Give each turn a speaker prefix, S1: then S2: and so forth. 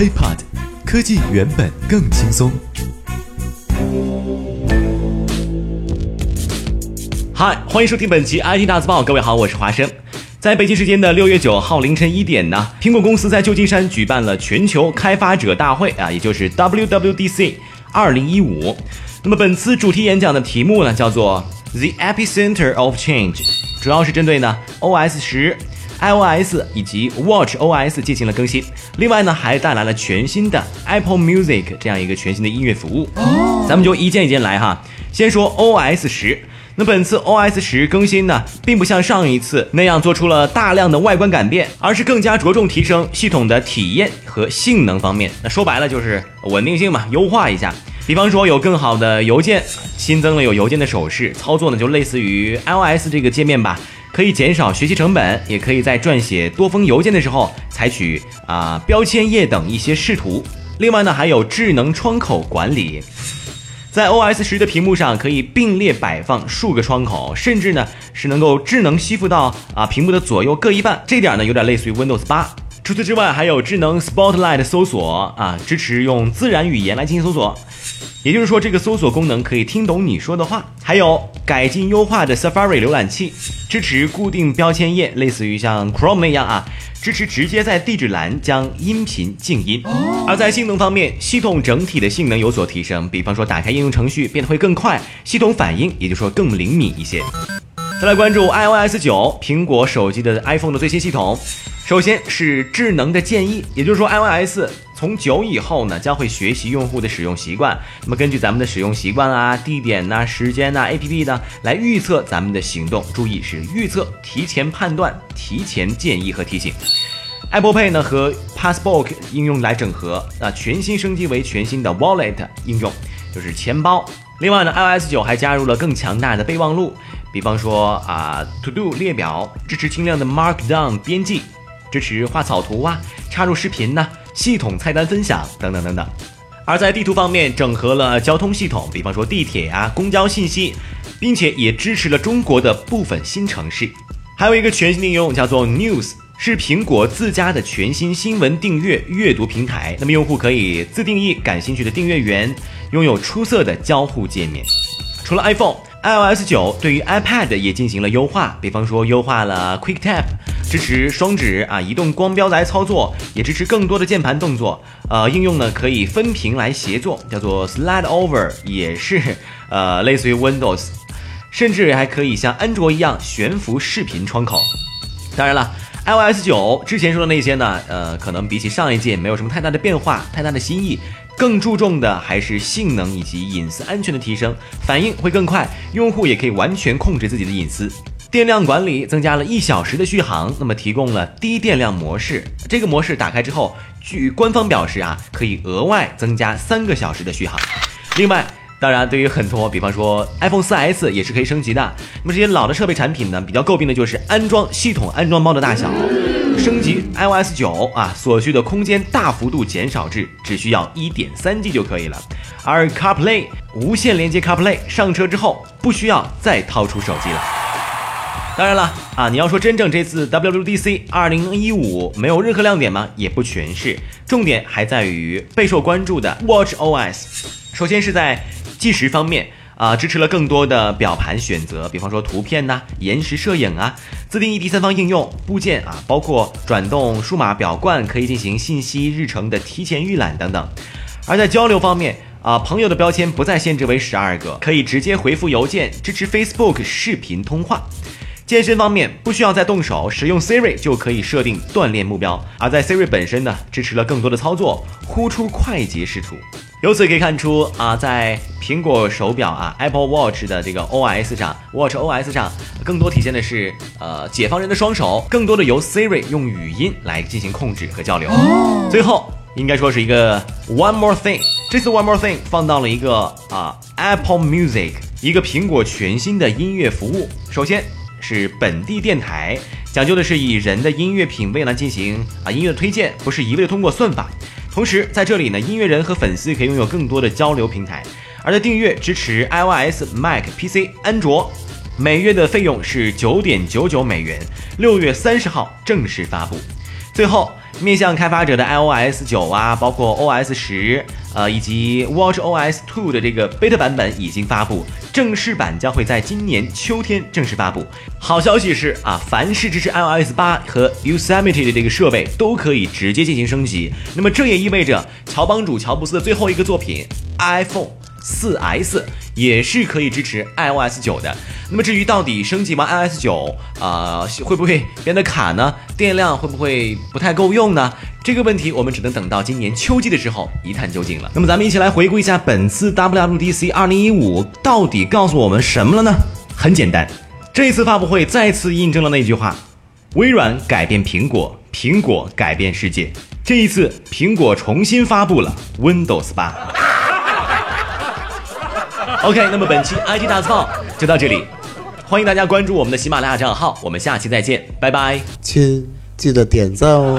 S1: iPod，科技原本更轻松。
S2: 嗨，欢迎收听本期 IT 大字报。各位好，我是华生。在北京时间的六月九号凌晨一点呢，苹果公司在旧金山举办了全球开发者大会啊，也就是 WWDC 二零一五。那么本次主题演讲的题目呢，叫做 The Epicenter of Change，主要是针对呢 OS 十、iOS 以及 Watch OS 进行了更新。另外呢，还带来了全新的 Apple Music 这样一个全新的音乐服务。哦咱们就一件一件来哈。先说 OS 十。那本次 OS 十更新呢，并不像上一次那样做出了大量的外观改变，而是更加着重提升系统的体验和性能方面。那说白了就是稳定性嘛，优化一下。比方说有更好的邮件，新增了有邮件的手势，操作呢就类似于 iOS 这个界面吧，可以减少学习成本，也可以在撰写多封邮件的时候采取啊标签页等一些视图。另外呢，还有智能窗口管理。在 OS 十的屏幕上可以并列摆放数个窗口，甚至呢是能够智能吸附到啊屏幕的左右各一半，这点呢有点类似于 Windows 八。除此之外，还有智能 Spotlight 搜索啊，支持用自然语言来进行搜索，也就是说这个搜索功能可以听懂你说的话。还有改进优化的 Safari 浏览器，支持固定标签页，类似于像 Chrome 那样啊。支持直接在地址栏将音频静音，而在性能方面，系统整体的性能有所提升，比方说打开应用程序变得会更快，系统反应也就说更灵敏一些。再来关注 iOS 九，苹果手机的 iPhone 的最新系统。首先是智能的建议，也就是说 iOS 从九以后呢，将会学习用户的使用习惯，那么根据咱们的使用习惯啊、地点呐、时间呐、APP 呢，来预测咱们的行动。注意是预测，提前判断、提前建议和提醒。Apple Pay 呢和 Passbook 应用来整合，那，全新升级为全新的 Wallet 应用，就是钱包。另外呢，iOS 九还加入了更强大的备忘录，比方说啊，To Do 列表，支持轻量的 Markdown 编辑。支持画草图啊，插入视频呢，系统菜单分享等等等等。而在地图方面，整合了交通系统，比方说地铁啊、公交信息，并且也支持了中国的部分新城市。还有一个全新应用叫做 News，是苹果自家的全新新闻订阅阅读平台。那么用户可以自定义感兴趣的订阅源，拥有出色的交互界面。除了 iPhone，iOS 九对于 iPad 也进行了优化，比方说优化了 Quick Tap。支持双指啊，移动光标来操作，也支持更多的键盘动作。呃，应用呢可以分屏来协作，叫做 Slide Over，也是 呃类似于 Windows，甚至还可以像安卓一样悬浮视频窗口。当然了，iOS 九之前说的那些呢，呃，可能比起上一届没有什么太大的变化，太大的新意。更注重的还是性能以及隐私安全的提升，反应会更快，用户也可以完全控制自己的隐私。电量管理增加了一小时的续航，那么提供了低电量模式。这个模式打开之后，据官方表示啊，可以额外增加三个小时的续航。另外，当然对于很多，比方说 iPhone 4S 也是可以升级的。那么这些老的设备产品呢，比较诟病的就是安装系统安装包的大小。升级 iOS 九啊，所需的空间大幅度减少至只需要一点三 G 就可以了。而 CarPlay 无线连接 CarPlay 上车之后，不需要再掏出手机了。当然了啊，你要说真正这次 WWDC 二零一五没有任何亮点吗？也不全是，重点还在于备受关注的 Watch OS。首先是在计时方面啊，支持了更多的表盘选择，比方说图片呐、延时摄影啊、自定义第三方应用部件啊，包括转动数码表冠可以进行信息日程的提前预览等等。而在交流方面啊，朋友的标签不再限制为十二个，可以直接回复邮件，支持 Facebook 视频通话。健身方面不需要再动手，使用 Siri 就可以设定锻炼目标。而在 Siri 本身呢，支持了更多的操作，呼出快捷视图。由此可以看出啊，在苹果手表啊 Apple Watch 的这个 OS 上，Watch OS 上，更多体现的是呃解放人的双手，更多的由 Siri 用语音来进行控制和交流。最后应该说是一个 One More Thing，这次 One More Thing 放到了一个啊 Apple Music，一个苹果全新的音乐服务。首先。是本地电台，讲究的是以人的音乐品味来进行啊音乐推荐，不是一味通过算法。同时在这里呢，音乐人和粉丝可以拥有更多的交流平台。而在订阅支持 iOS、Mac、PC、安卓，每月的费用是九点九九美元。六月三十号正式发布。最后，面向开发者的 iOS 九啊，包括 OS 十，呃，以及 WatchOS Two 的这个 beta 版本已经发布，正式版将会在今年秋天正式发布。好消息是啊，凡是支持 iOS 八和 Yosemite 的这个设备都可以直接进行升级。那么这也意味着乔帮主乔布斯的最后一个作品 iPhone 四 S 也是可以支持 iOS 九的。那么至于到底升级完 iOS 九啊会不会变得卡呢？电量会不会不太够用呢？这个问题我们只能等到今年秋季的时候一探究竟了。那么咱们一起来回顾一下本次 WWDC 2015到底告诉我们什么了呢？很简单，这次发布会再次印证了那句话：微软改变苹果，苹果改变世界。这一次，苹果重新发布了 Windows 八。OK，那么本期 IT 大字报就到这里。欢迎大家关注我们的喜马拉雅账号，我们下期再见，拜拜。
S3: 亲，记得点赞哦。